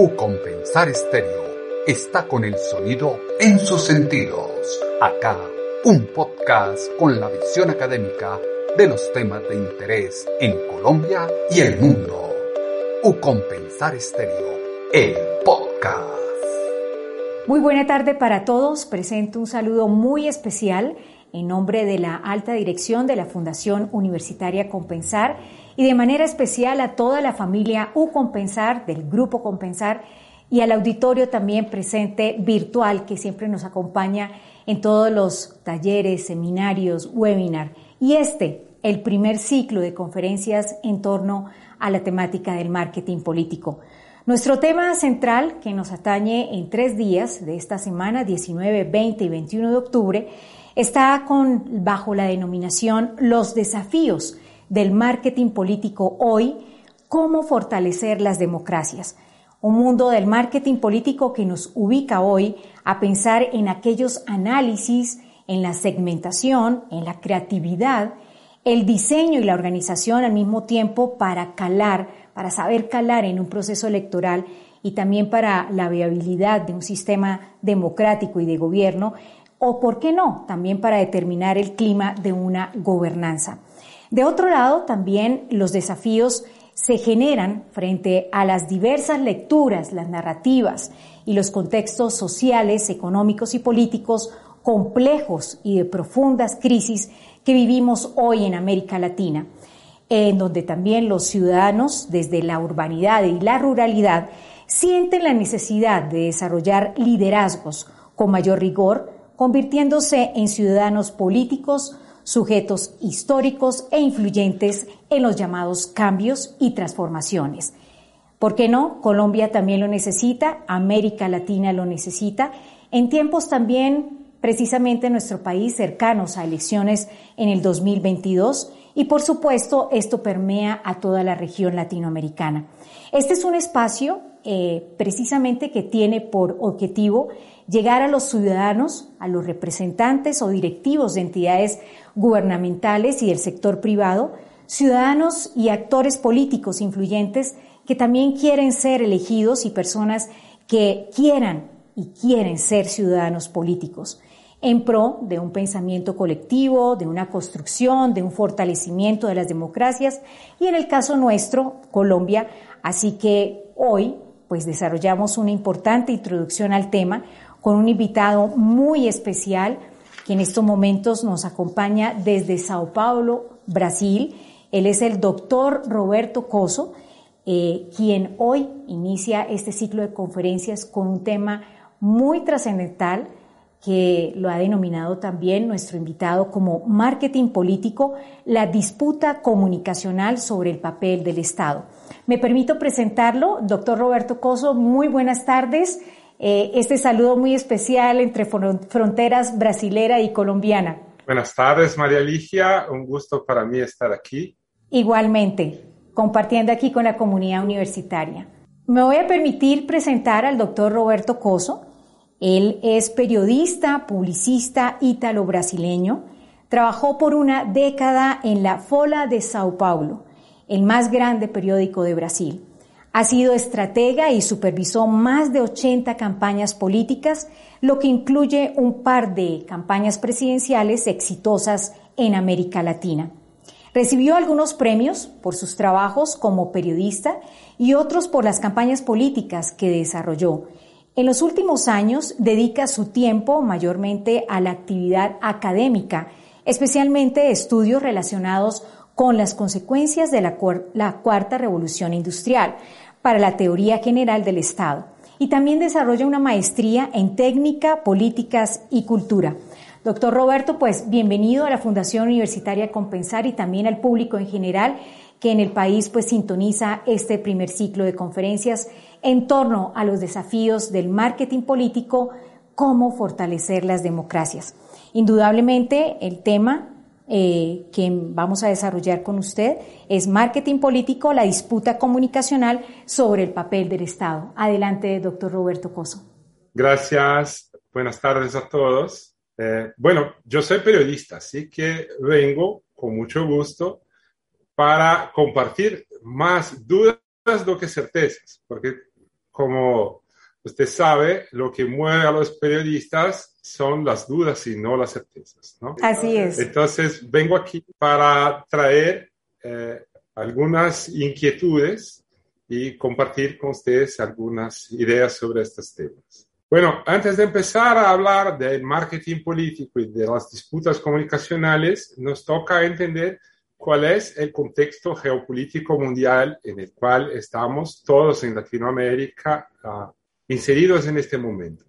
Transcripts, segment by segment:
U Compensar Estéreo está con el sonido en sus sentidos. Acá, un podcast con la visión académica de los temas de interés en Colombia y el mundo. U Compensar Estéreo, el podcast. Muy buena tarde para todos. Presento un saludo muy especial en nombre de la alta dirección de la Fundación Universitaria Compensar y de manera especial a toda la familia U Compensar, del Grupo Compensar y al auditorio también presente virtual que siempre nos acompaña en todos los talleres, seminarios, webinar. Y este, el primer ciclo de conferencias en torno a la temática del marketing político. Nuestro tema central, que nos atañe en tres días de esta semana, 19, 20 y 21 de octubre, está con, bajo la denominación Los desafíos del marketing político hoy, cómo fortalecer las democracias. Un mundo del marketing político que nos ubica hoy a pensar en aquellos análisis, en la segmentación, en la creatividad, el diseño y la organización al mismo tiempo para calar, para saber calar en un proceso electoral y también para la viabilidad de un sistema democrático y de gobierno, o, ¿por qué no?, también para determinar el clima de una gobernanza. De otro lado, también los desafíos se generan frente a las diversas lecturas, las narrativas y los contextos sociales, económicos y políticos complejos y de profundas crisis que vivimos hoy en América Latina, en donde también los ciudadanos, desde la urbanidad y la ruralidad, sienten la necesidad de desarrollar liderazgos con mayor rigor, convirtiéndose en ciudadanos políticos, sujetos históricos e influyentes en los llamados cambios y transformaciones. ¿Por qué no? Colombia también lo necesita, América Latina lo necesita, en tiempos también precisamente nuestro país cercanos a elecciones en el 2022 y por supuesto esto permea a toda la región latinoamericana. Este es un espacio eh, precisamente que tiene por objetivo llegar a los ciudadanos, a los representantes o directivos de entidades gubernamentales y del sector privado, ciudadanos y actores políticos influyentes que también quieren ser elegidos y personas que quieran y quieren ser ciudadanos políticos en pro de un pensamiento colectivo, de una construcción, de un fortalecimiento de las democracias y en el caso nuestro, Colombia. Así que hoy, pues desarrollamos una importante introducción al tema con un invitado muy especial, que en estos momentos nos acompaña desde Sao Paulo, Brasil. Él es el doctor Roberto Coso, eh, quien hoy inicia este ciclo de conferencias con un tema muy trascendental que lo ha denominado también nuestro invitado como marketing político, la disputa comunicacional sobre el papel del Estado. Me permito presentarlo, doctor Roberto Coso, muy buenas tardes. Eh, este saludo muy especial entre fronteras brasilera y colombiana. Buenas tardes, María Ligia. Un gusto para mí estar aquí. Igualmente, compartiendo aquí con la comunidad universitaria. Me voy a permitir presentar al doctor Roberto Coso. Él es periodista, publicista ítalo-brasileño. Trabajó por una década en la Fola de Sao Paulo, el más grande periódico de Brasil. Ha sido estratega y supervisó más de 80 campañas políticas, lo que incluye un par de campañas presidenciales exitosas en América Latina. Recibió algunos premios por sus trabajos como periodista y otros por las campañas políticas que desarrolló. En los últimos años dedica su tiempo mayormente a la actividad académica, especialmente estudios relacionados con las consecuencias de la, cuarta revolución industrial para la teoría general del Estado y también desarrolla una maestría en técnica, políticas y cultura. Doctor Roberto, pues bienvenido a la Fundación Universitaria Compensar y también al público en general que en el país pues sintoniza este primer ciclo de conferencias en torno a los desafíos del marketing político, cómo fortalecer las democracias. Indudablemente el tema eh, que vamos a desarrollar con usted es marketing político, la disputa comunicacional sobre el papel del Estado. Adelante, doctor Roberto Coso. Gracias, buenas tardes a todos. Eh, bueno, yo soy periodista, así que vengo con mucho gusto para compartir más dudas do que certezas, porque como usted sabe, lo que mueve a los periodistas son las dudas y no las certezas, ¿no? Así es. Entonces, vengo aquí para traer eh, algunas inquietudes y compartir con ustedes algunas ideas sobre estos temas. Bueno, antes de empezar a hablar del marketing político y de las disputas comunicacionales, nos toca entender cuál es el contexto geopolítico mundial en el cual estamos todos en Latinoamérica inseridos en este momento.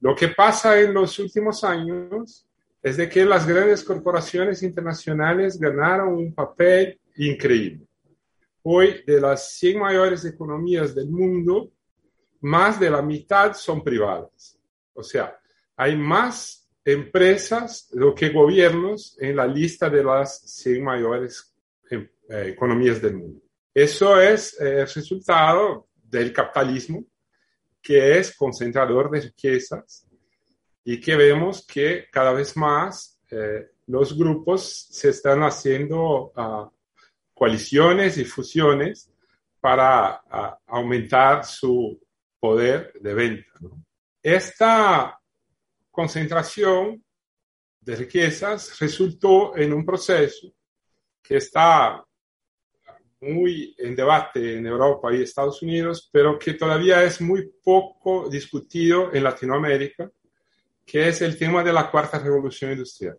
Lo que pasa en los últimos años es de que las grandes corporaciones internacionales ganaron un papel increíble. Hoy, de las 100 mayores economías del mundo, más de la mitad son privadas. O sea, hay más empresas do que gobiernos en la lista de las 100 mayores eh, economías del mundo. Eso es eh, el resultado del capitalismo que es concentrador de riquezas y que vemos que cada vez más eh, los grupos se están haciendo uh, coaliciones y fusiones para uh, aumentar su poder de venta. Esta concentración de riquezas resultó en un proceso que está muy en debate en Europa y Estados Unidos, pero que todavía es muy poco discutido en Latinoamérica, que es el tema de la cuarta revolución industrial.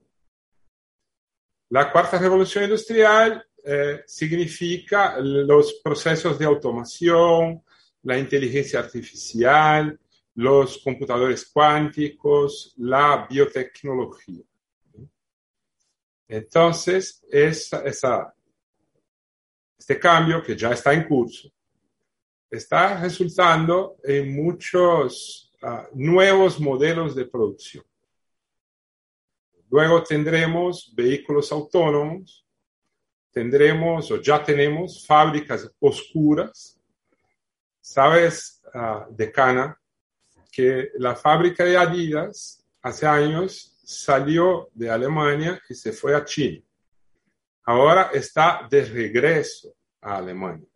La cuarta revolución industrial eh, significa los procesos de automación, la inteligencia artificial, los computadores cuánticos, la biotecnología. Entonces, esa, esa este cambio, que ya está en curso, está resultando en muchos uh, nuevos modelos de producción. Luego tendremos vehículos autónomos, tendremos o ya tenemos fábricas oscuras. Sabes, uh, Decana, que la fábrica de Adidas hace años salió de Alemania y se fue a China ahora está de regreso a Alemania,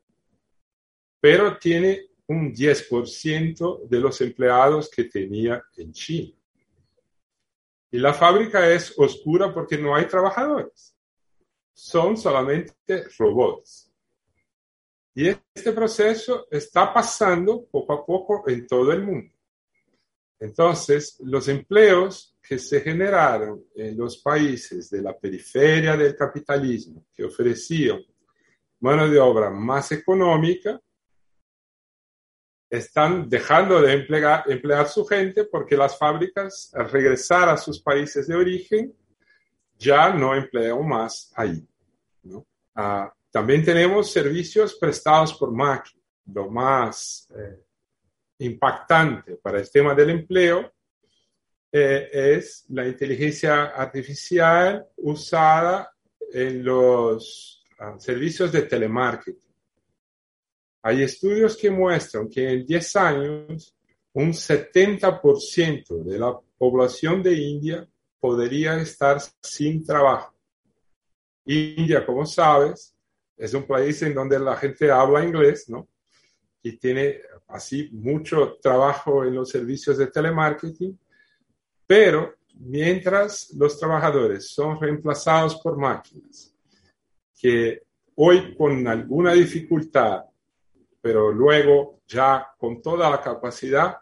pero tiene un 10% de los empleados que tenía en China. Y la fábrica es oscura porque no hay trabajadores, son solamente robots. Y este proceso está pasando poco a poco en todo el mundo. Entonces, los empleos que se generaron en los países de la periferia del capitalismo, que ofrecían mano de obra más económica, están dejando de emplear, emplear su gente porque las fábricas, al regresar a sus países de origen, ya no emplean más ahí. ¿no? Ah, también tenemos servicios prestados por máquina. Lo más eh, impactante para el tema del empleo eh, es la inteligencia artificial usada en los uh, servicios de telemarketing. Hay estudios que muestran que en 10 años un 70% de la población de India podría estar sin trabajo. India, como sabes, es un país en donde la gente habla inglés, ¿no? Y tiene así mucho trabajo en los servicios de telemarketing pero mientras los trabajadores son reemplazados por máquinas, que hoy con alguna dificultad, pero luego ya con toda la capacidad,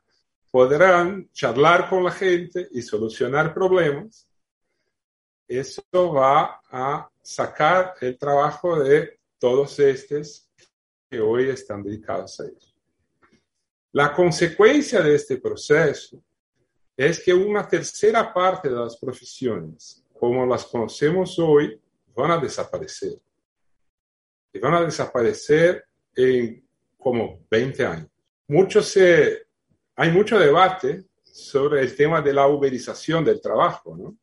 podrán charlar con la gente y solucionar problemas, eso va a sacar el trabajo de todos estos que hoy están dedicados a ello. La consecuencia de este proceso es que una tercera parte de las profesiones, como las conocemos hoy, van a desaparecer. y van a desaparecer en como 20 años. Mucho hay mucho debate sobre el tema de la uberización del trabajo.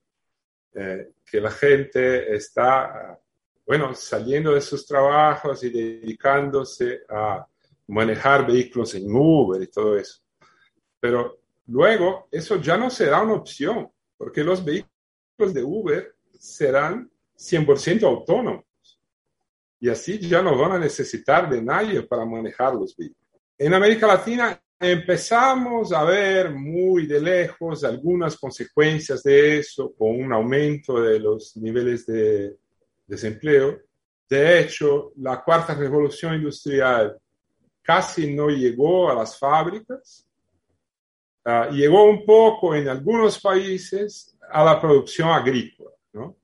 Eh, que la gente está, bueno, saliendo de sus trabajos y dedicándose a manejar vehículos en Uber y todo eso. Pero luego eso ya no será una opción, porque los vehículos de Uber serán 100% autónomos. Y así ya no van a necesitar de nadie para manejar los vehículos. En América Latina empezamos a ver muy de lejos algunas consecuencias de eso con un aumento de los niveles de desempleo. De hecho, la cuarta revolución industrial casi no llegó a las fábricas, uh, llegó un poco en algunos países a la producción agrícola, ¿no?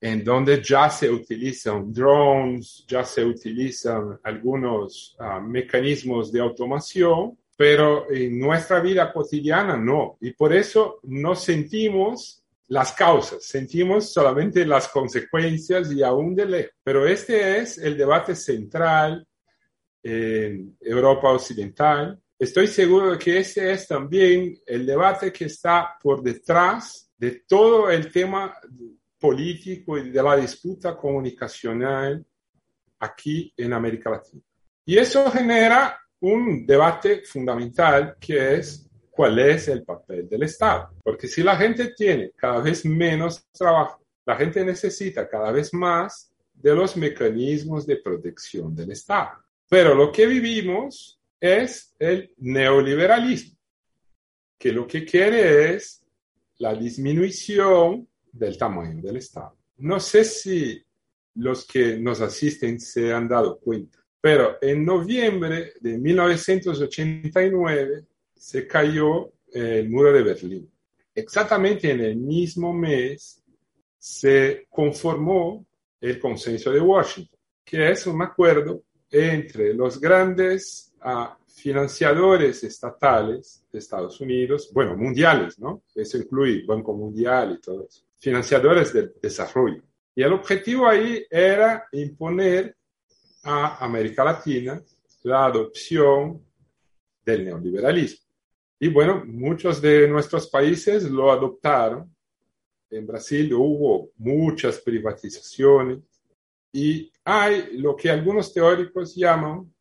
en donde ya se utilizan drones, ya se utilizan algunos uh, mecanismos de automación pero en nuestra vida cotidiana no. Y por eso no sentimos las causas, sentimos solamente las consecuencias y aún de lejos. Pero este es el debate central en Europa Occidental. Estoy seguro de que ese es también el debate que está por detrás de todo el tema político y de la disputa comunicacional aquí en América Latina. Y eso genera un debate fundamental que es cuál es el papel del Estado. Porque si la gente tiene cada vez menos trabajo, la gente necesita cada vez más de los mecanismos de protección del Estado. Pero lo que vivimos es el neoliberalismo, que lo que quiere es la disminución del tamaño del Estado. No sé si los que nos asisten se han dado cuenta, pero en noviembre de 1989 se cayó el muro de Berlín. Exactamente en el mismo mes se conformó el consenso de Washington, que es un acuerdo entre los grandes uh, financiadores estatales de Estados Unidos, bueno, mundiales, ¿no? Eso incluye Banco Mundial y todo eso, financiadores del desarrollo. Y el objetivo ahí era imponer a América Latina la adopción del neoliberalismo. Y bueno, muchos de nuestros países lo adoptaron. En Brasil hubo muchas privatizaciones y hay lo que algunos teóricos llaman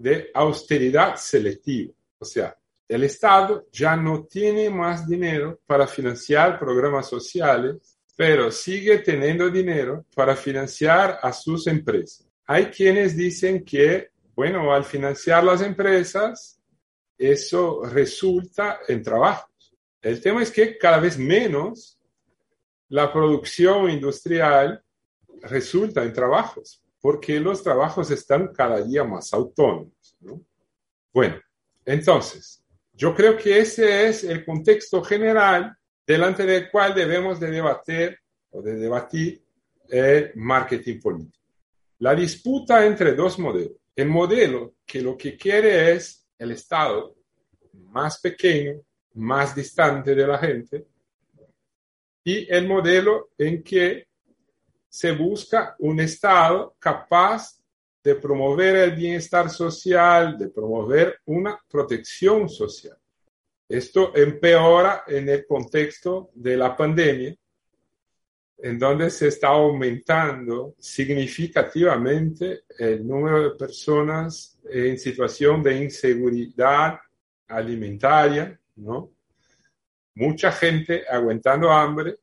de austeridad selectiva. O sea, el Estado ya no tiene más dinero para financiar programas sociales, pero sigue teniendo dinero para financiar a sus empresas. Hay quienes dicen que, bueno, al financiar las empresas, eso resulta en trabajos. El tema es que cada vez menos la producción industrial resulta en trabajos, porque los trabajos están cada día más autónomos. Bueno, entonces, yo creo que ese es el contexto general delante del cual debemos de debatir o de debatir el marketing político. La disputa entre dos modelos. El modelo que lo que quiere es el Estado más pequeño, más distante de la gente, y el modelo en que se busca un Estado capaz de promover el bienestar social, de promover una protección social. Esto empeora en el contexto de la pandemia, en donde se está aumentando significativamente el número de personas en situación de inseguridad alimentaria, ¿no? Mucha gente aguantando hambre,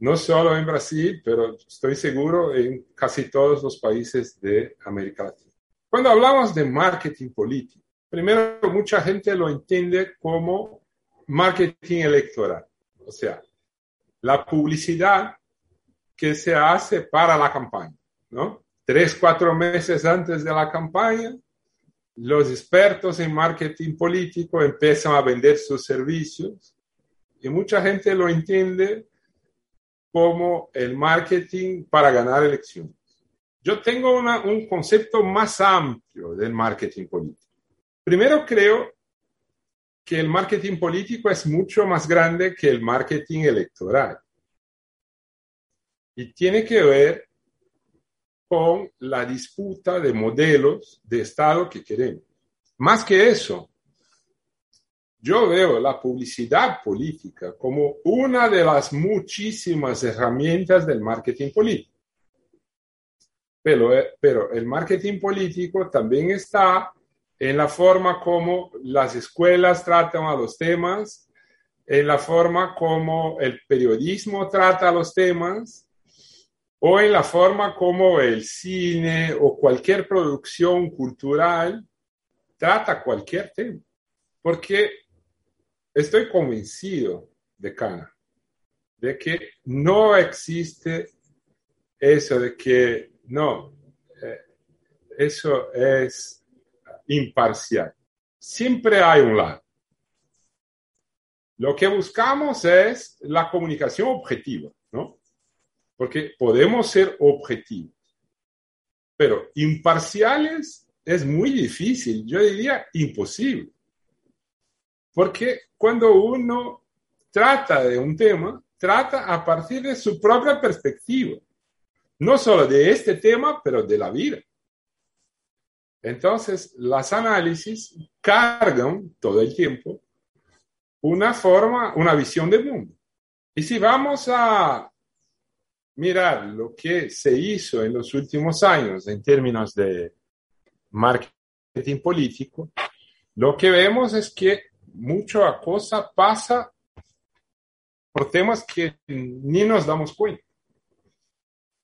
no solo en Brasil, pero estoy seguro en casi todos los países de América Latina. Cuando hablamos de marketing político, primero mucha gente lo entiende como marketing electoral, o sea, la publicidad que se hace para la campaña, ¿no? Tres, cuatro meses antes de la campaña, los expertos en marketing político empiezan a vender sus servicios y mucha gente lo entiende como el marketing para ganar elecciones. Yo tengo un concepto más amplio del marketing político. Primero creo que el marketing político es mucho más grande que el marketing electoral y tiene que ver con la disputa de modelos de Estado que queremos. Más que eso, yo veo la publicidad política como una de las muchísimas herramientas del marketing político. Pero, eh, pero el marketing político también está en la forma como las escuelas tratan a los temas, en la forma como el periodismo trata los temas, o en la forma como el cine o cualquier producción cultural trata cualquier tema. Porque estoy convencido de Cana, de que no existe eso de que no, eh, eso es imparcial. Siempre hay un lado. Lo que buscamos es la comunicación objetiva, ¿no? Porque podemos ser objetivos, pero imparciales es muy difícil, yo diría imposible. Porque cuando uno trata de un tema, trata a partir de su propia perspectiva. No solo de este tema, pero de la vida. Entonces, las análisis cargan todo el tiempo una forma, una visión del mundo. Y si vamos a mirar lo que se hizo en los últimos años en términos de marketing político, lo que vemos es que mucha cosa pasa por temas que ni nos damos cuenta.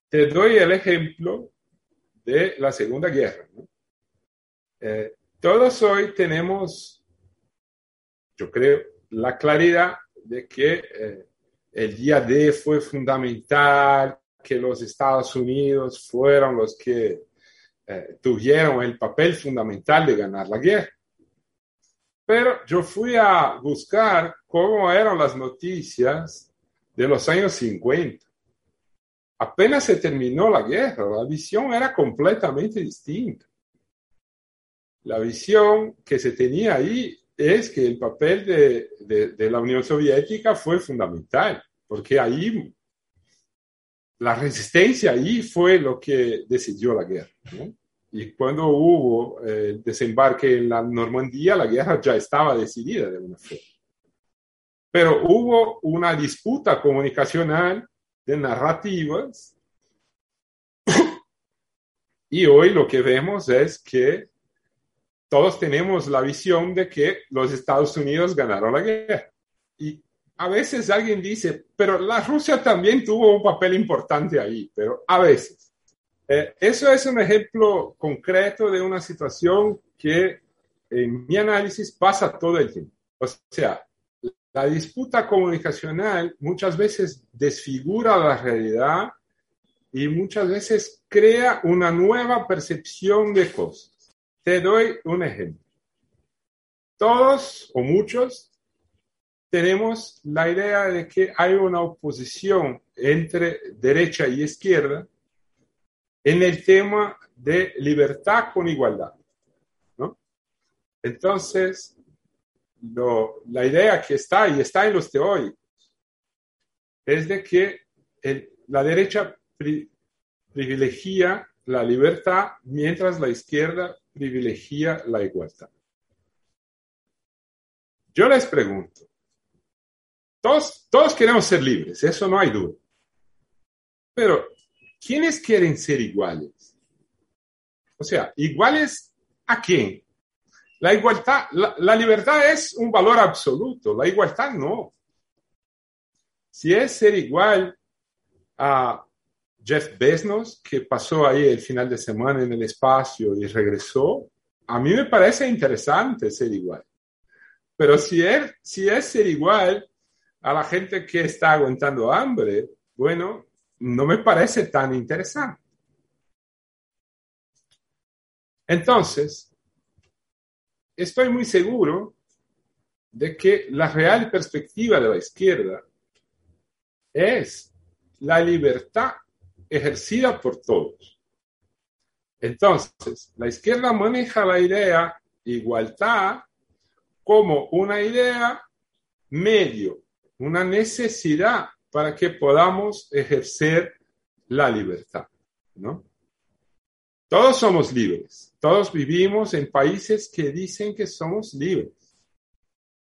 Te doy el ejemplo de la Segunda Guerra. Eh, todos hoy tenemos, yo creo, la claridad de que eh, el día D fue fundamental, que los Estados Unidos fueron los que eh, tuvieron el papel fundamental de ganar la guerra. Pero yo fui a buscar cómo eran las noticias de los años 50. Apenas se terminó la guerra, la visión era completamente distinta. La visión que se tenía ahí es que el papel de, la Unión Soviética fue fundamental, porque ahí la resistencia ahí fue lo que decidió la guerra. Y cuando hubo eh, desembarque en la Normandía, la guerra ya estaba decidida de una forma. Pero hubo una disputa comunicacional de narrativas y hoy lo que vemos es que todos tenemos la visión de que los Estados Unidos ganaron la guerra. Y a veces alguien dice, pero la Rusia también tuvo un papel importante ahí, pero a veces. Eh, eso es un ejemplo concreto de una situación que en mi análisis pasa todo el tiempo. O sea, la disputa comunicacional muchas veces desfigura la realidad y muchas veces crea una nueva percepción de cosas. Te doy un ejemplo. Todos o muchos tenemos la idea de que hay una oposición entre derecha y izquierda en el tema de libertad con igualdad. ¿no? Entonces, la idea que está y está en los teóricos es de que la derecha privilegia la libertad mientras la izquierda privilegia la igualdad. Yo les pregunto, todos, todos queremos ser libres, eso no hay duda. Pero ¿quiénes quieren ser iguales? O sea, ¿iguales a quién? La igualdad, la, libertad es un valor absoluto, la igualdad no. Si es ser igual a Jeff Bezos, que pasó ahí el final de semana en el espacio y regresó, a mí me parece interesante ser igual. Pero si es, si es ser igual a la gente que está aguantando hambre, bueno, no me parece tan interesante. Entonces, estoy muy seguro de que la real perspectiva de la izquierda es la libertad ejercida por todos. Entonces, la izquierda maneja la idea igualdad como una idea medio, una necesidad para que podamos ejercer la libertad, ¿no? Todos somos libres, todos vivimos en países que dicen que somos libres.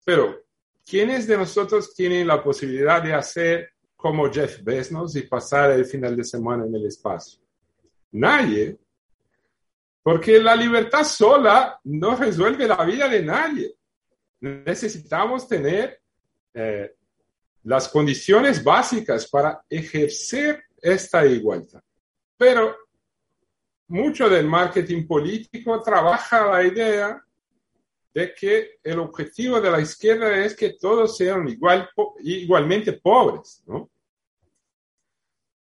Pero, ¿quiénes de nosotros tienen la posibilidad de hacer como Jeff Bezos y pasar el final de semana en el espacio? Nadie. Porque la libertad sola no resuelve la vida de nadie. Necesitamos tener eh, las condiciones básicas para ejercer esta igualdad. Pero mucho del marketing político trabaja la idea de que el objetivo de la izquierda es que todos sean igual, igualmente pobres, ¿no?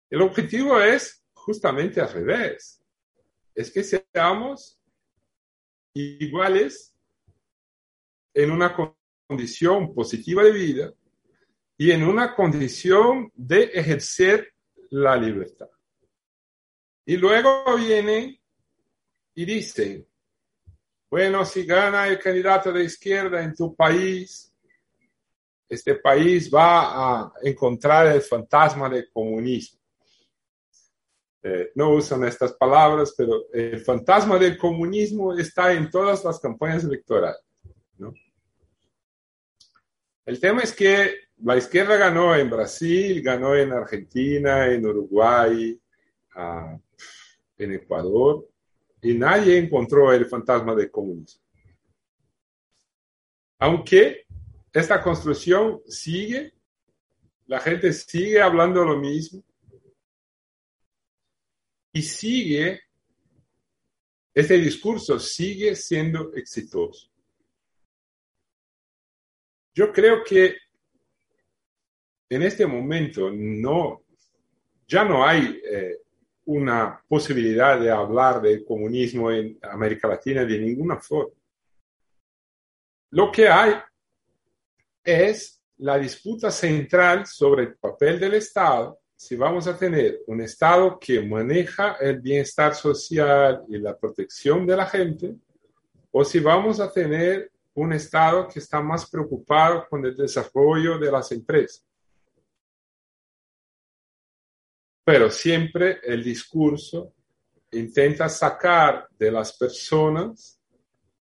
El objetivo es justamente al revés, es que seamos iguales en una condición positiva de vida y en una condición de ejercer la libertad. Y luego vienen y dicen, bueno, si gana el candidato de izquierda en tu país, este país va a encontrar el fantasma del comunismo. Eh, no usan estas palabras, pero el fantasma del comunismo está en todas las campañas electorales. El tema es que la izquierda ganó en Brasil, ganó en Argentina, en Uruguay, en Ecuador, y nadie encontró el fantasma del comunismo. Aunque esta construcción sigue, la gente sigue hablando lo mismo, y sigue, este discurso sigue siendo exitoso. Yo creo que en este momento no, ya no hay eh, una posibilidad de hablar de comunismo en América Latina de ninguna forma. Lo que hay es la disputa central sobre el papel del Estado, si vamos a tener un Estado que maneja el bienestar social y la protección de la gente, o si vamos a tener un Estado que está más preocupado con el desarrollo de las empresas. Pero siempre el discurso intenta sacar de las personas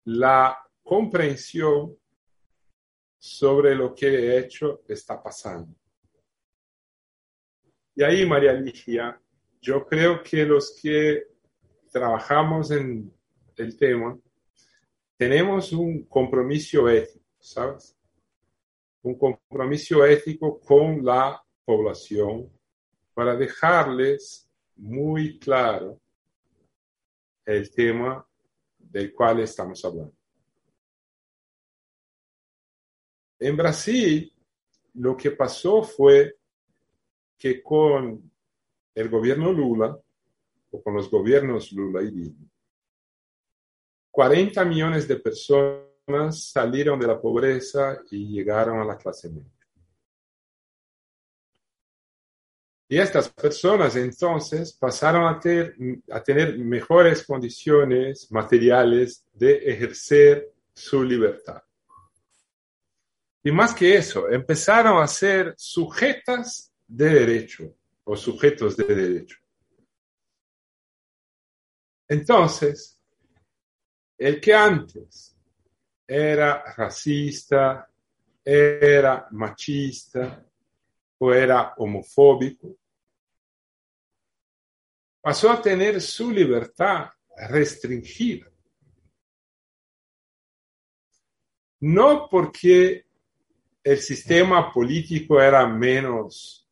la comprensión sobre lo que de hecho está pasando. Y ahí, María Ligia, yo creo que los que trabajamos en el tema tenemos un compromiso ético, ¿sabes? Un compromiso ético con la población para dejarles muy claro el tema del cual estamos hablando. En Brasil, lo que pasó fue que con el gobierno Lula, o con los gobiernos Lula y Dilma, 40 millones de personas salieron de la pobreza y llegaron a la clase media. Y estas personas entonces pasaron a, a tener mejores condiciones materiales de ejercer su libertad. Y más que eso, empezaron a ser sujetas de derecho o sujetos de derecho. Entonces, el que antes era racista, era machista, era homofóbico, pasó a tener su libertad restringida. No porque el sistema político era menos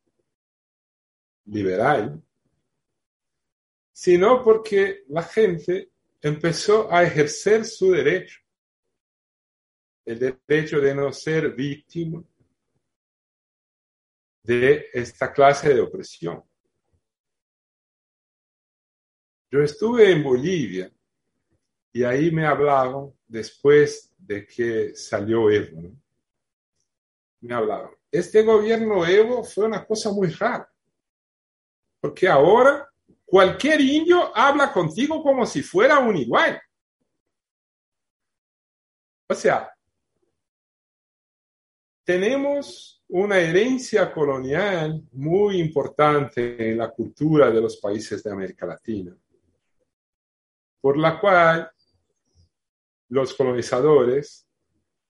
liberal, sino porque la gente empezó a ejercer su derecho, el derecho de no ser víctima, de esta clase de opresión. Yo estuve en Bolivia y ahí me hablaban después de que salió Evo. Me hablaban. Este gobierno Evo fue una cosa muy rara, porque ahora cualquier indio habla contigo como si fuera un igual. O sea, tenemos una herencia colonial muy importante en la cultura de los países de América Latina. por la cual los colonizadores,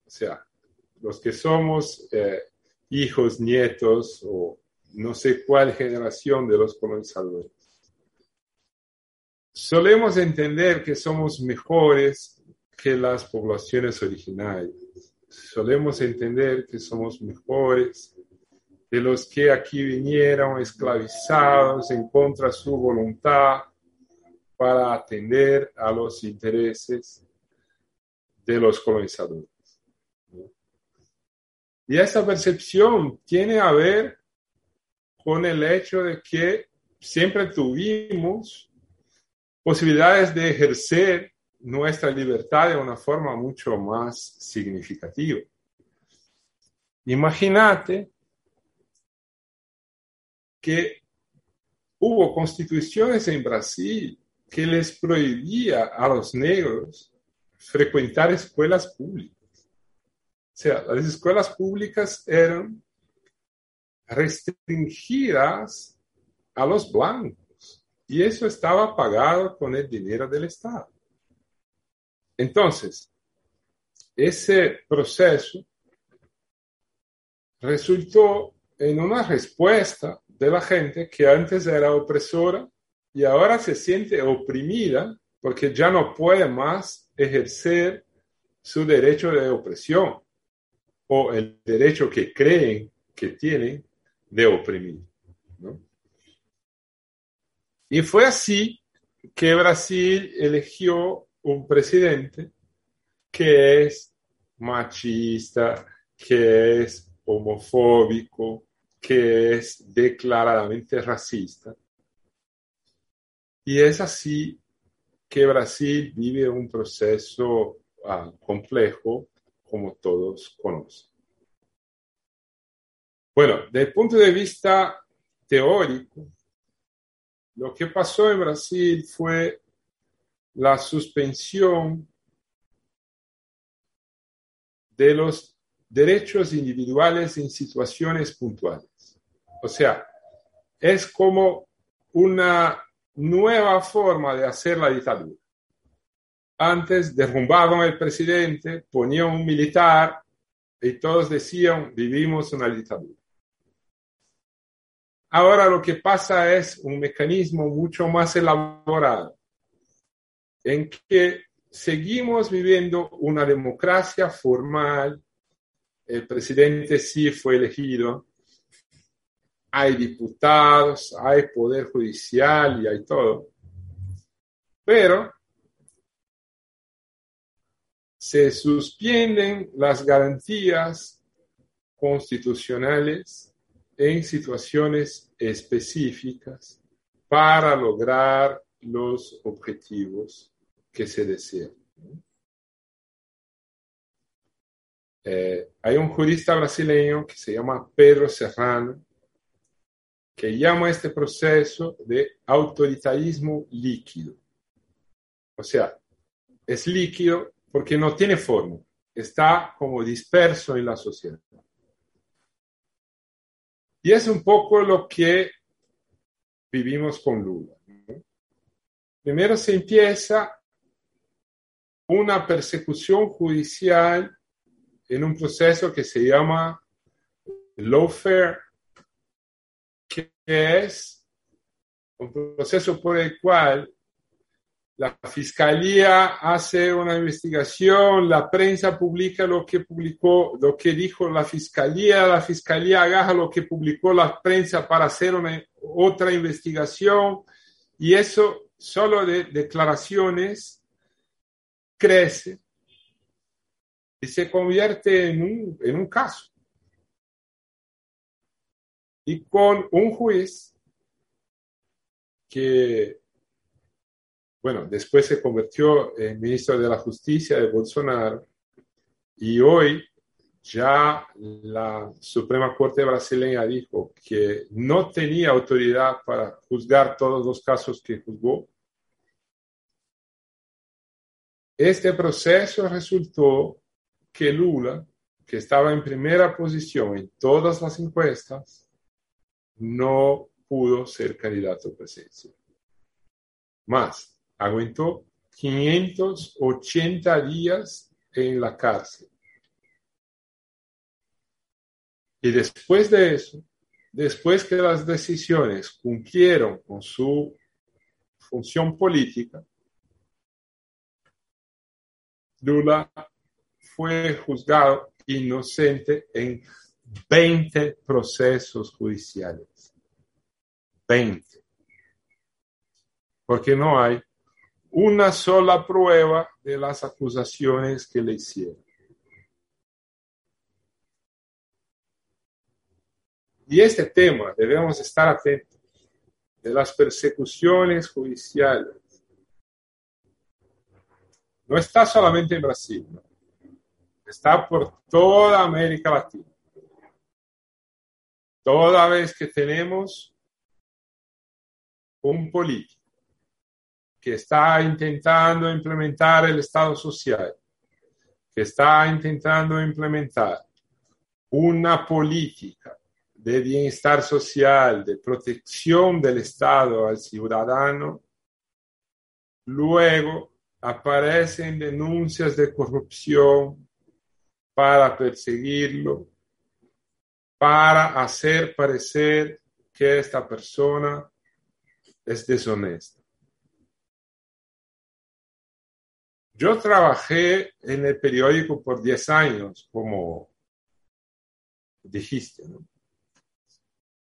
o sea, los que somos eh, hijos, nietos o no sé cuál generación de los colonizadores, solemos entender que somos mejores que las poblaciones originarias. Solemos entender que somos mejores de los que aquí vinieron esclavizados en contra de su voluntad para atender a los intereses de los colonizadores. Y esa percepción tiene a ver con el hecho de que siempre tuvimos posibilidades de ejercer nuestra libertad de una forma mucho más significativa. Imagínate que hubo constituciones en Brasil que les prohibía a los negros frecuentar escuelas públicas. O sea, las escuelas públicas eran restringidas a los blancos y eso estaba pagado con el dinero del Estado. Entonces, ese proceso resultó en una respuesta de la gente que antes era opresora y ahora se siente oprimida porque ya no puede más ejercer su derecho de opresión o el derecho que creen que tienen de oprimir. Y fue así que Brasil eligió un presidente que es machista, que es homofóbico, que es declaradamente racista. Y es así que Brasil vive un proceso ah, complejo, como todos conocen. Bueno, desde el punto de vista teórico, lo que pasó en Brasil fue la suspensión de los derechos individuales en situaciones puntuales. O sea, es como una nueva forma de hacer la dictadura. Antes derrumbaban el presidente, ponían un militar y todos decían, vivimos una dictadura. Ahora lo que pasa es un mecanismo mucho más elaborado en que seguimos viviendo una democracia formal, el presidente sí fue elegido, hay diputados, hay poder judicial y hay todo, pero se suspenden las garantías constitucionales en situaciones específicas para lograr los objetivos que se desea. Eh, hay un jurista brasileño que se llama Pedro Serrano, que llama este proceso de autoritarismo líquido. O sea, es líquido porque no tiene forma, está como disperso en la sociedad. Y es un poco lo que vivimos con Lula. Primero se empieza una persecución judicial en un proceso que se llama lawfare, que es un proceso por el cual la fiscalía hace una investigación, la prensa publica lo que publicó, lo que dijo la fiscalía, la fiscalía agarra lo que publicó la prensa para hacer una, otra investigación y eso solo de declaraciones crece y se convierte en un, en un caso. Y con un juez que, bueno, después se convirtió en ministro de la Justicia de Bolsonaro y hoy ya la Suprema Corte brasileña dijo que no tenía autoridad para juzgar todos los casos que juzgó este proceso resultó que Lula, que estaba en primera posición en todas las encuestas, no pudo ser candidato presidencial. Más, aguantó 580 días en la cárcel. Y después de eso, después que las decisiones cumplieron con su función política, Lula fue juzgado inocente en 20 procesos judiciales. 20. Porque no hay una sola prueba de las acusaciones que le hicieron. Y este tema debemos estar atentos de las persecuciones judiciales. No está solamente en Brasil, está por toda América Latina. Toda vez que tenemos un político que está intentando implementar el Estado social, que está intentando implementar una política de bienestar social, de protección del Estado al ciudadano, luego aparecen denuncias de corrupción para perseguirlo, para hacer parecer que esta persona es deshonesta. Yo trabajé en el periódico por 10 años, como dijiste.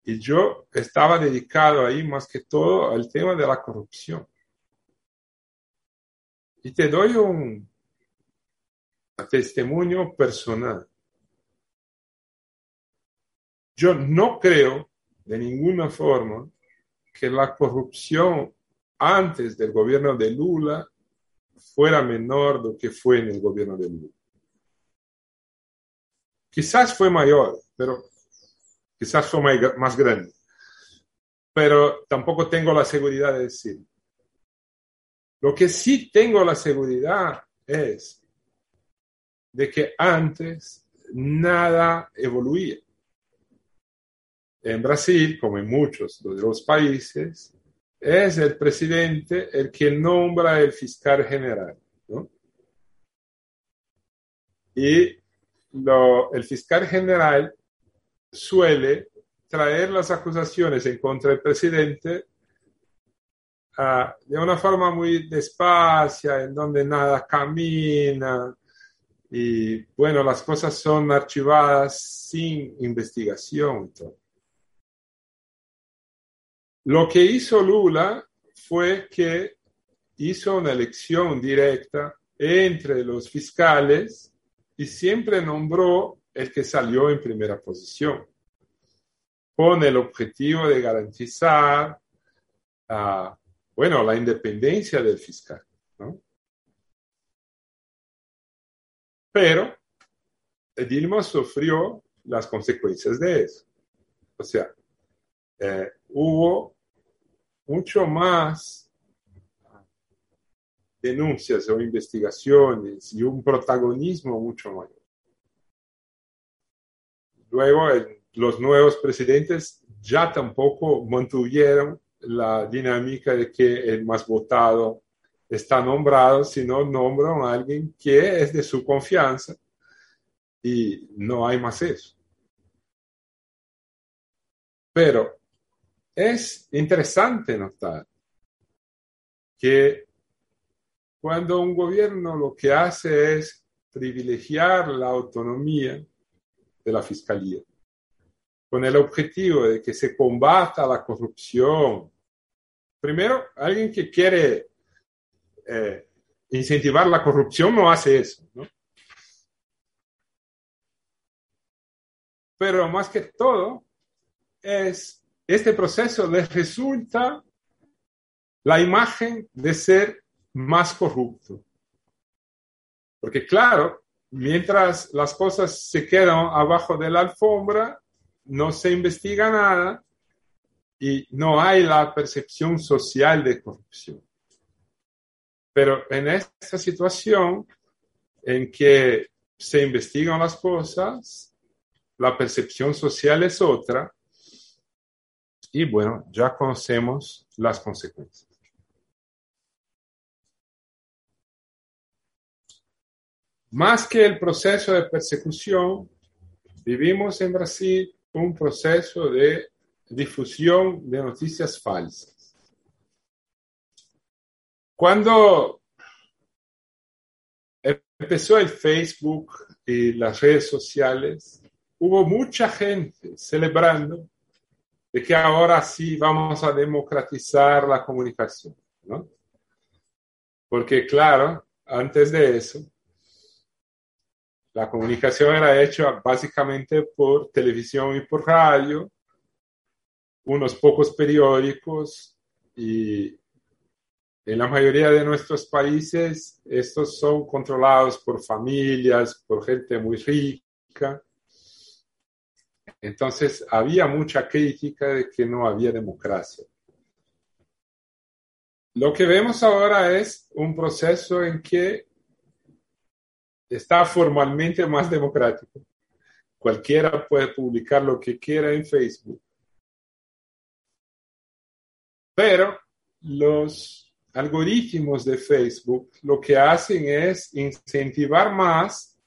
Y yo estaba dedicado ahí más que todo al tema de la corrupción. Y te doy un testimonio personal. Yo no creo de ninguna forma que la corrupción antes del gobierno de Lula fuera menor de lo que fue en el gobierno de Lula. Quizás fue mayor, pero quizás fue más grande. Pero tampoco tengo la seguridad de decir. Lo que sí tengo la seguridad es de que antes nada evoluía. En Brasil, como en muchos de los países, es el presidente el que nombra el fiscal general. Y el fiscal general suele traer las acusaciones en contra del presidente uh, de una forma muy despacia, en donde nada camina, y bueno, las cosas son archivadas sin investigación. Lo que hizo Lula fue que hizo una elección directa entre los fiscales y siempre nombró el que salió en primera posición, con el objetivo de garantizar uh, bueno, la independencia del fiscal. ¿no? Pero Dilma sufrió las consecuencias de eso. O sea, eh, hubo mucho más denuncias o investigaciones y un protagonismo mucho mayor. Luego, los nuevos presidentes ya tampoco mantuvieron la dinámica de que el más votado está nombrado, sino nombran a alguien que es de su confianza y no hay más eso. Pero es interesante notar que cuando un gobierno lo que hace es privilegiar la autonomía de la fiscalía, con el objetivo de que se combata la corrupción. Primero, alguien que quiere eh, incentivar la corrupción no hace eso, ¿no? Pero más que todo, es, este proceso les resulta la imagen de ser más corrupto. Porque claro, mientras las cosas se quedan abajo de la alfombra, no se investiga nada y no hay la percepción social de corrupción. Pero en esta situación en que se investigan las cosas, la percepción social es otra y bueno, ya conocemos las consecuencias. más que el proceso de persecución, vivimos en Brasil un proceso de difusión de noticias falsas. Cuando empezó el Facebook y las redes sociales, hubo mucha gente celebrando de que ahora sí vamos a democratizar la comunicación, ¿no? Porque claro, antes de eso, la comunicación era hecha básicamente por televisión y por radio, unos pocos periódicos y en la mayoría de nuestros países estos son controlados por familias, por gente muy rica. Entonces había mucha crítica de que no había democracia. Lo que vemos ahora es un proceso en que está formalmente más democrático. Cualquiera puede publicar lo que quiera en Facebook. Pero los algoritmos de Facebook lo que hacen es incentivar más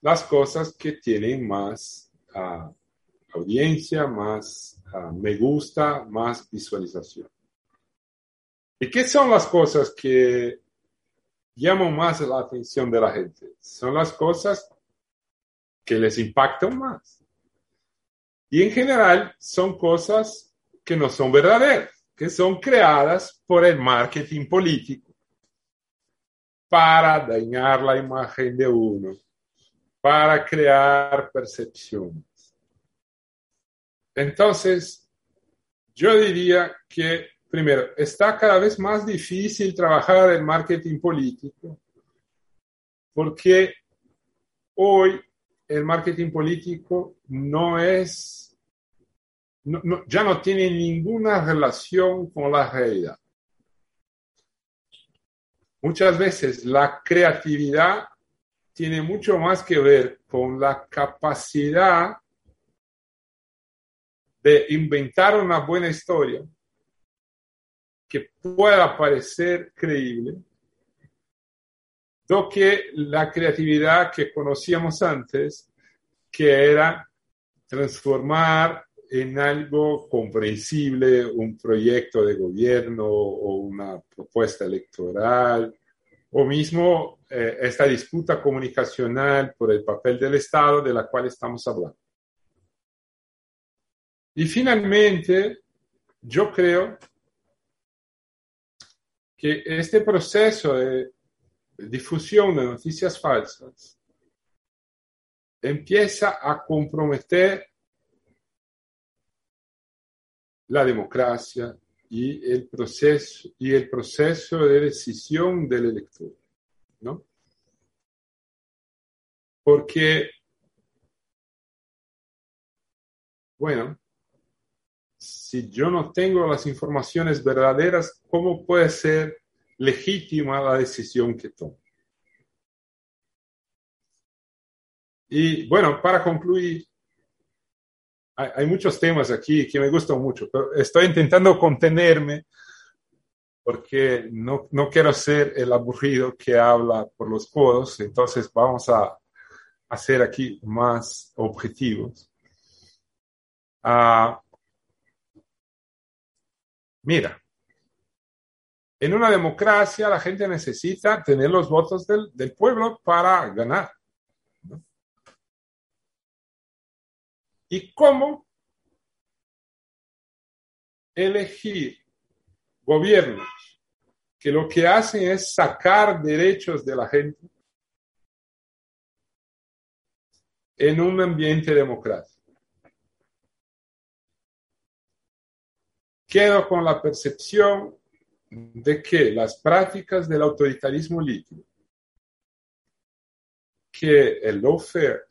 las cosas que tienen más uh, audiencia, más uh, me gusta, más visualización. ¿Y qué son las cosas que llaman más la atención de la gente. Son las cosas que les impactan más. Y en general son cosas que no son verdaderas, que son creadas por el marketing político para dañar la imagen de uno, para crear percepciones. Entonces, yo diría que primero, está cada vez más difícil trabajar el marketing político porque hoy el marketing político no es, ya no tiene ninguna relación con la realidad. Muchas veces la creatividad tiene mucho más que ver con la capacidad de inventar una buena historia que pueda parecer creíble, do que la creatividad que conocíamos antes, que era transformar en algo comprensible un proyecto de gobierno o una propuesta electoral, o mismo eh, esta disputa comunicacional por el papel del Estado de la cual estamos hablando. Y finalmente, yo creo que este proceso de difusión de noticias falsas empieza a comprometer la democracia y el proceso, y el proceso de decisión del elector, ¿no? Porque, bueno, si yo no tengo las informaciones verdaderas, ¿cómo puede ser legítima la decisión que tomo? Y bueno, para concluir, hay, muchos temas aquí que me gustan mucho, pero estoy intentando contenerme porque no, no quiero ser el aburrido que habla por los codos, entonces vamos a hacer aquí más objetivos. Uh, Mira, en una democracia la gente necesita tener los votos del, pueblo para ganar. ¿Y cómo elegir gobiernos que lo que hacen es sacar derechos de la gente en un ambiente democrático? quedo con la percepción de que las prácticas del autoritarismo líquido, que el lawfare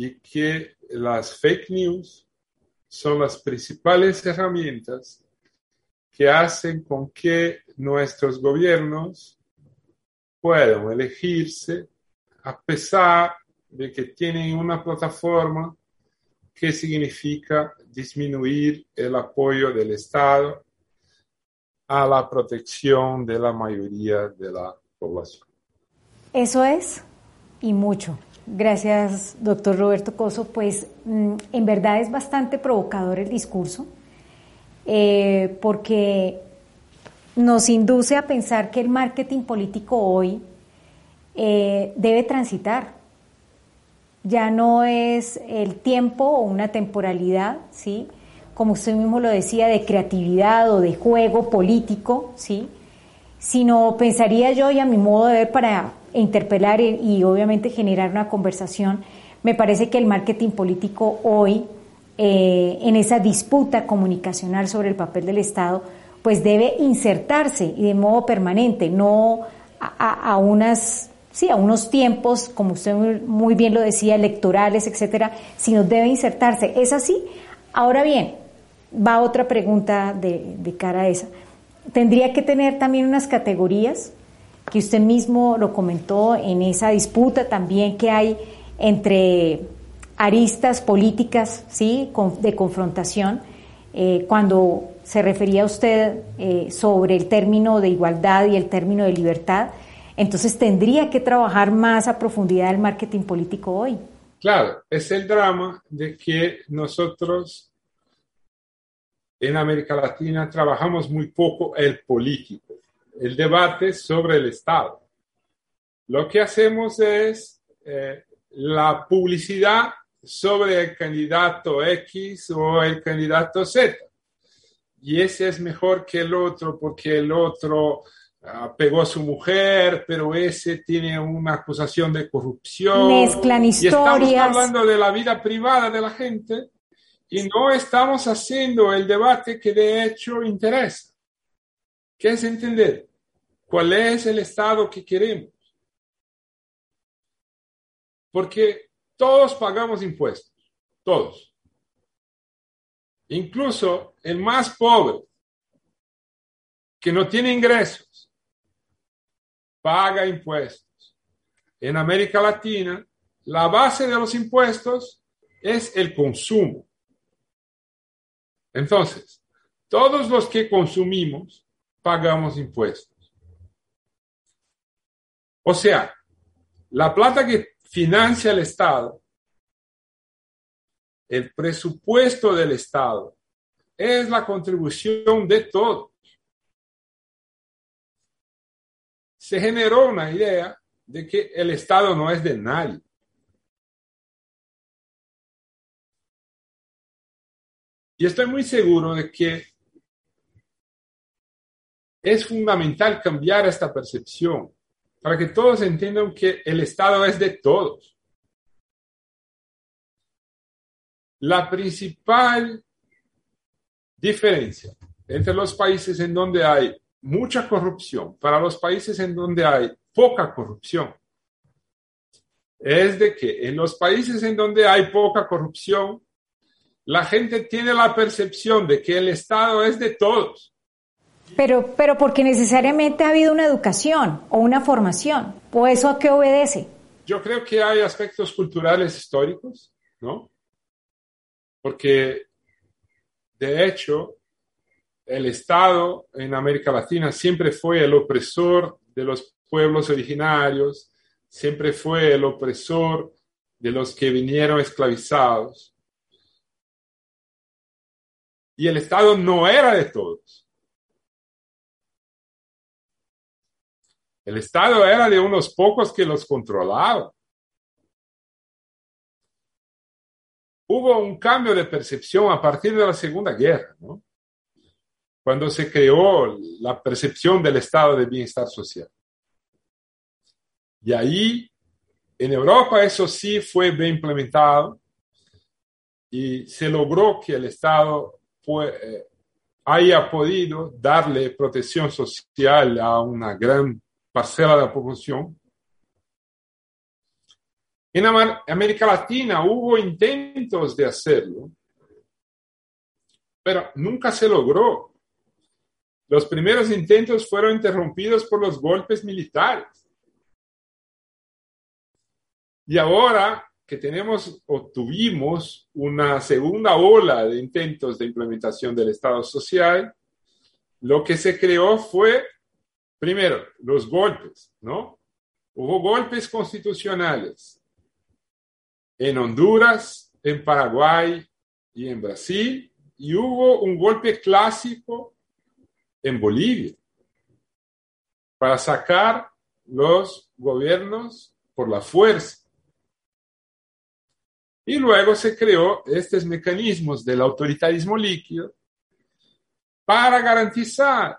y que las fake news son las principales herramientas que hacen con que nuestros gobiernos puedan elegirse a pesar de que tienen una plataforma que significa disminuir el apoyo del Estado a la protección de la mayoría de la población. Eso es, y mucho. Gracias, doctor Roberto Coso. Pues mm, en verdad es bastante provocador el discurso, eh, porque nos induce a pensar que el marketing político hoy eh, debe transitar. Ya no es el tiempo o una temporalidad, ¿sí? Como usted mismo lo decía, de creatividad o de juego político, ¿sí? Sino pensaría yo y a mi modo de ver para interpelar y, obviamente generar una conversación, me parece que el marketing político hoy, eh, en esa disputa comunicacional sobre el papel del Estado, pues debe insertarse y de modo permanente, no a, unas sí, a unos tiempos, como usted muy bien lo decía, electorales, etcétera, sino debe insertarse. ¿Es así? Ahora bien, va otra pregunta de, de, cara a esa. ¿Tendría que tener también unas categorías que usted mismo lo comentó en esa disputa también que hay entre aristas políticas, ¿sí? de confrontación? Eh, cuando se refería usted eh, sobre el término de igualdad y el término de libertad, entonces tendría que trabajar más a profundidad el marketing político hoy. Claro, es el drama de que nosotros en América Latina trabajamos muy poco el político, el debate sobre el Estado. Lo que hacemos es eh, la publicidad sobre el candidato X o el candidato Z. Y ese es mejor que el otro porque el otro ah, pegó a su mujer, pero ese tiene una acusación de corrupción. Mezclan historias. Y estamos hablando de la vida privada de la gente y no estamos haciendo el debate que de hecho interesa, que es entender cuál es el Estado que queremos. Porque todos pagamos impuestos, todos. Incluso el más pobre, que no tiene ingresos, paga impuestos. En América Latina, la base de los impuestos es el consumo. Entonces, todos los que consumimos pagamos impuestos. O sea, la plata que financia el Estado, el presupuesto del Estado, es la contribución de todos. Se generó una idea de que el Estado no es de nadie. Y estoy muy seguro de que es fundamental cambiar esta percepción para que todos entiendan que el Estado es de todos. La principal diferencia entre los países en donde hay mucha corrupción para los países en donde hay poca corrupción es de que en los países en donde hay poca corrupción, la gente tiene la percepción de que el Estado es de todos pero, pero porque necesariamente ha habido una educación o una formación. ¿O eso a qué obedece? Yo creo que hay aspectos culturales históricos, ¿no? Porque, de hecho, el Estado en América Latina siempre fue el opresor de los pueblos originarios, siempre fue el opresor de los que vinieron esclavizados. Y el Estado no era de todos. El Estado era de unos pocos que los controlaban. Hubo un cambio de percepción a partir de la Segunda Guerra, ¿no? cuando se creó la percepción del estado de bienestar social. Y ahí, en Europa, eso sí fue bien implementado y se logró que el Estado eh, haya podido darle protección social a una gran parcela de la población. En América Latina hubo intentos de hacerlo, pero nunca se logró. Los primeros intentos fueron interrumpidos por los golpes militares. Y ahora que tenemos o tuvimos una segunda ola de intentos de implementación del Estado social, lo que se creó fue Primero, los golpes, ¿no? Hubo golpes constitucionales en Honduras, en Paraguay y en Brasil, y hubo un golpe clásico en Bolivia para sacar los gobiernos por la fuerza. Y luego se creó estos mecanismos del autoritarismo líquido para garantizar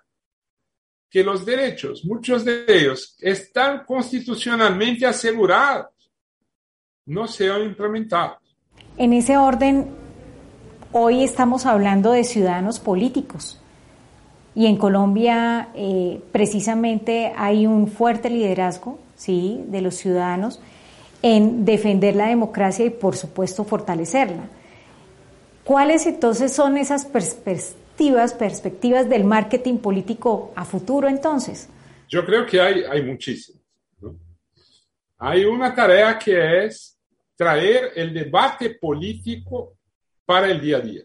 que los derechos, muchos de ellos, están constitucionalmente asegurados, no sean implementados. En ese orden, hoy estamos hablando de ciudadanos políticos. Y en Colombia, eh, precisamente, hay un fuerte liderazgo ¿sí? de los ciudadanos en defender la democracia y, por supuesto, fortalecerla. ¿Cuáles entonces son esas perspectivas, perspectivas del marketing político a futuro entonces? Yo creo que hay, hay muchísimas. Hay una tarea que es traer el debate político para el día a día.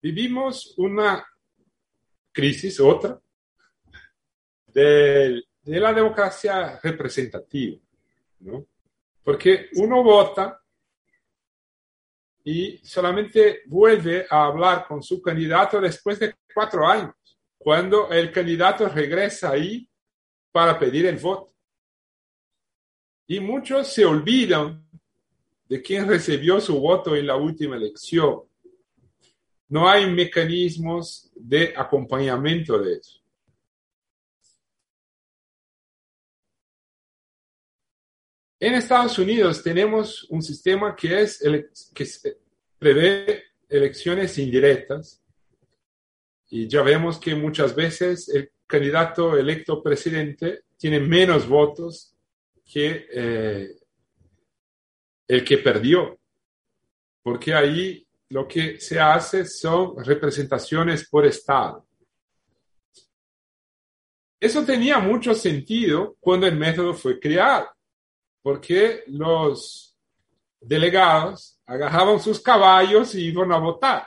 Vivimos una crisis, otra, de, de la democracia representativa, ¿no? Porque uno vota y solamente vuelve a hablar con su candidato después de cuatro años, cuando el candidato regresa ahí para pedir el voto. Y muchos se olvidan de quién recibió su voto en la última elección. No hay mecanismos de acompañamiento de eso. En Estados Unidos tenemos un sistema que, es que prevé elecciones indirectas. Y ya vemos que muchas veces el candidato electo presidente tiene menos votos que eh, el que perdió, porque ahí lo que se hace son representaciones por Estado. Eso tenía mucho sentido cuando el método fue creado porque los delegados agarraban sus caballos y iban a votar.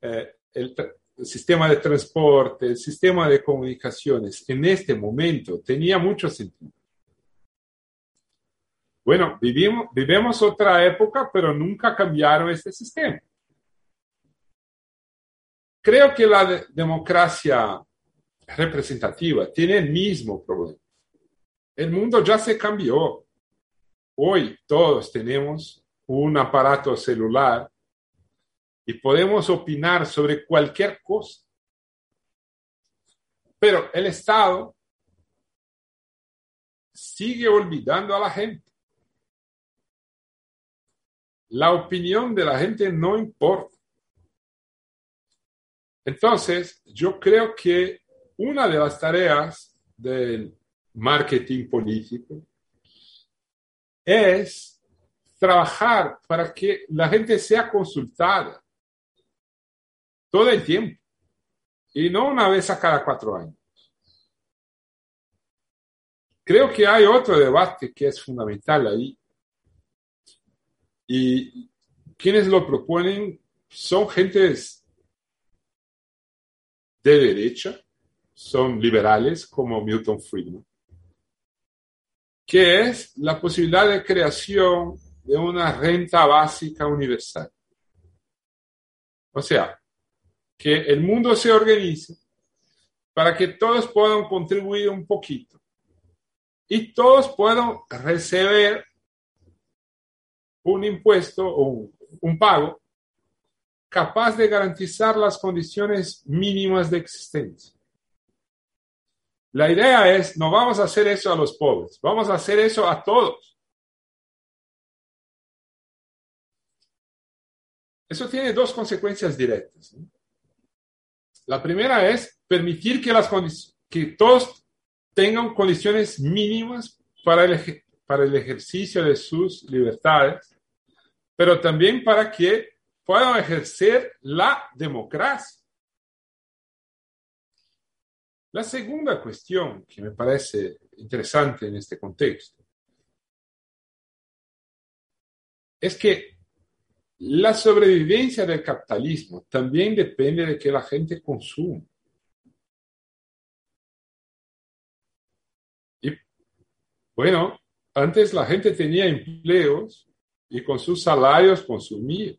Eh, el, sistema de transporte, el sistema de comunicaciones, en este momento tenía mucho sentido. Bueno, vivimos, otra época, pero nunca cambiaron este sistema. Creo que la de democracia representativa tiene el mismo problema. El mundo ya se cambió. Hoy todos tenemos un aparato celular y podemos opinar sobre cualquier cosa. Pero el Estado sigue olvidando a la gente. La opinión de la gente no importa. Entonces, yo creo que una de las tareas del marketing político, es trabajar para que la gente sea consultada todo el tiempo y no una vez a cada cuatro años. Creo que hay otro debate que es fundamental ahí y quienes lo proponen son gentes de derecha, son liberales como Milton Friedman que es la posibilidad de creación de una renta básica universal. O sea, que el mundo se organice para que todos puedan contribuir un poquito y todos puedan recibir un impuesto o un, pago capaz de garantizar las condiciones mínimas de existencia. La idea es, no vamos a hacer eso a los pobres, vamos a hacer eso a todos. Eso tiene dos consecuencias directas. La primera es permitir que, las que todos tengan condiciones mínimas para el, para el ejercicio de sus libertades, pero también para que puedan ejercer la democracia. La segunda cuestión que me parece interesante en este contexto es que la sobrevivencia del capitalismo también depende de que la gente consuma. Y bueno, antes la gente tenía empleos y con sus salarios consumía.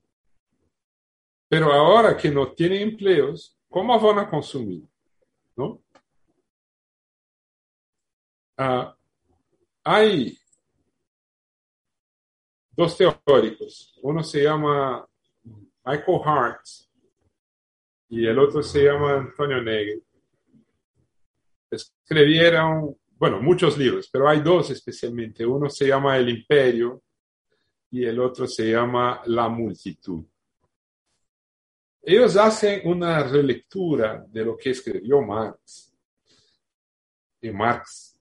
Pero ahora que no tienen empleos, ¿cómo van a consumir? ¿No? Ah, hay dos teóricos. Uno se llama Michael Hart y el otro se llama Antonio Negri. Escribieron, bueno, muchos libros, pero hay dos especialmente. Uno se llama El Imperio y el otro se llama La Multitud. Ellos hacen una relectura de lo que escribió Marx. Y Marx,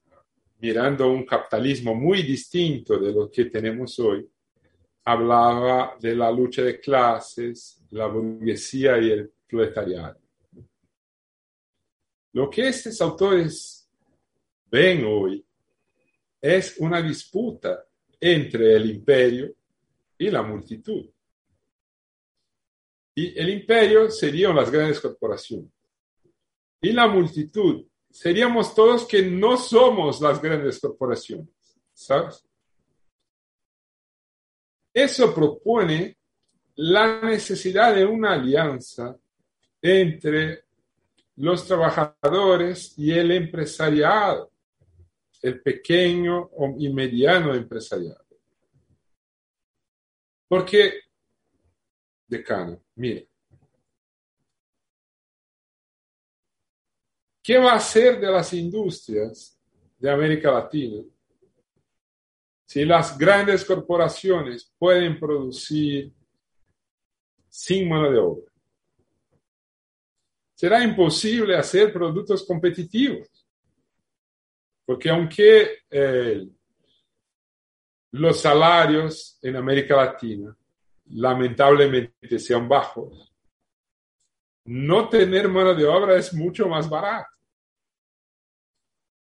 mirando un capitalismo muy distinto de lo que tenemos hoy, hablaba de la lucha de clases, la burguesía y el proletariado. Lo que estos autores ven hoy es una disputa entre el imperio y la multitud. Y el imperio serían las grandes corporaciones. Y la multitud seríamos todos que no somos las grandes corporaciones, ¿sabes? Eso propone la necesidad de una alianza entre los trabajadores y el empresariado, el pequeño y mediano empresariado. Porque, decano, mire, ¿qué va a hacer de las industrias de América Latina si las grandes corporaciones pueden producir sin mano de obra? Será imposible hacer productos competitivos, porque aunque eh, los salarios en América Latina lamentablemente sean bajos, no tener mano de obra es mucho más barato.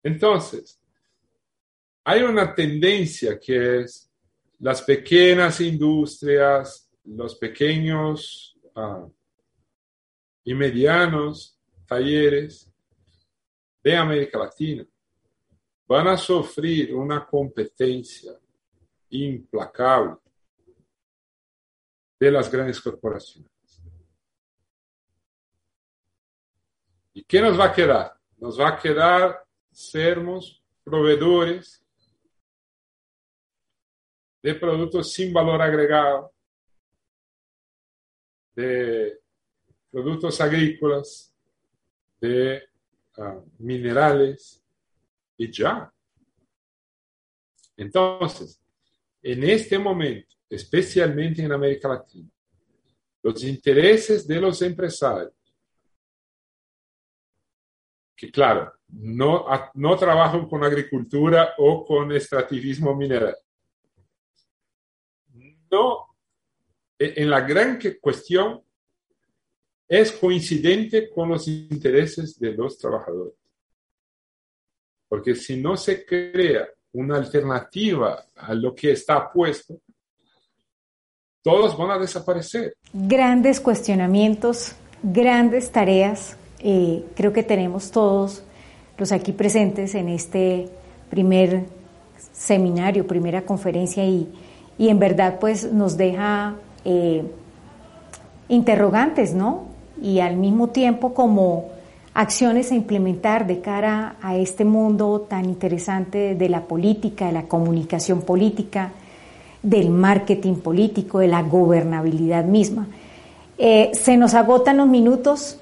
Entonces, hay una tendencia que es las pequeñas industrias, los pequeños ah, y medianos talleres de América Latina van a sufrir una competencia implacable de las grandes corporaciones. ¿Y qué nos va a quedar? Nos va a quedar sermos proveedores de productos sin valor agregado, de productos agrícolas, de ah, minerales y ya. Entonces, en este momento, especialmente en América Latina, los intereses de los empresarios, que claro, no, no trabajan con agricultura o con extractivismo mineral, no, en la gran cuestión es coincidente con los intereses de los trabajadores. Porque si no se crea una alternativa a lo que está puesto, todos van a desaparecer. Grandes cuestionamientos, grandes tareas. Eh, creo que tenemos todos los aquí presentes en este primer seminario, primera conferencia y, y en verdad pues nos deja eh, interrogantes, ¿no? Y al mismo tiempo como acciones a implementar de cara a este mundo tan interesante de la política, de la comunicación política, del marketing político, de la gobernabilidad misma. Eh, se nos agotan los minutos,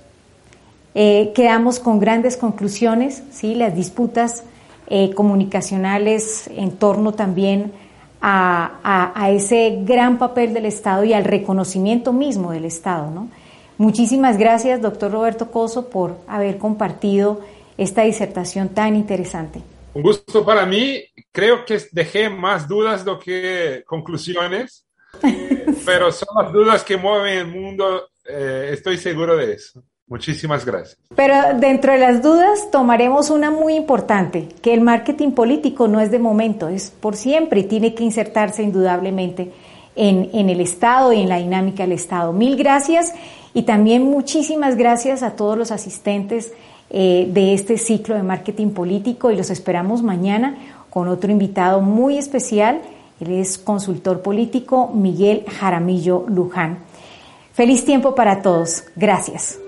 eh, quedamos con grandes conclusiones, ¿sí? las disputas eh, comunicacionales en torno también a, a, ese gran papel del Estado y al reconocimiento mismo del Estado. ¿no? Muchísimas gracias, doctor Roberto Coso, por haber compartido esta disertación tan interesante. Un gusto para mí. Creo que dejé más dudas do que conclusiones, pero son las dudas que mueven el mundo. Eh, estoy seguro de eso. Muchísimas gracias. Pero dentro de las dudas tomaremos una muy importante, que el marketing político no es de momento, es por siempre y tiene que insertarse indudablemente en, en el Estado y en la dinámica del Estado. Mil gracias y también muchísimas gracias a todos los asistentes eh, de este ciclo de marketing político y los esperamos mañana con otro invitado muy especial. Él es consultor político Miguel Jaramillo Luján. Feliz tiempo para todos. Gracias.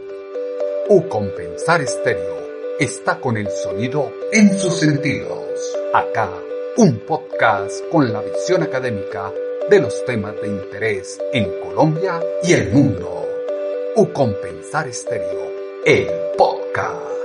U Compensar Estéreo está con el sonido en sus sentidos. Acá, un podcast con la visión académica de los temas de interés en Colombia y el mundo. U Compensar Estéreo, el podcast.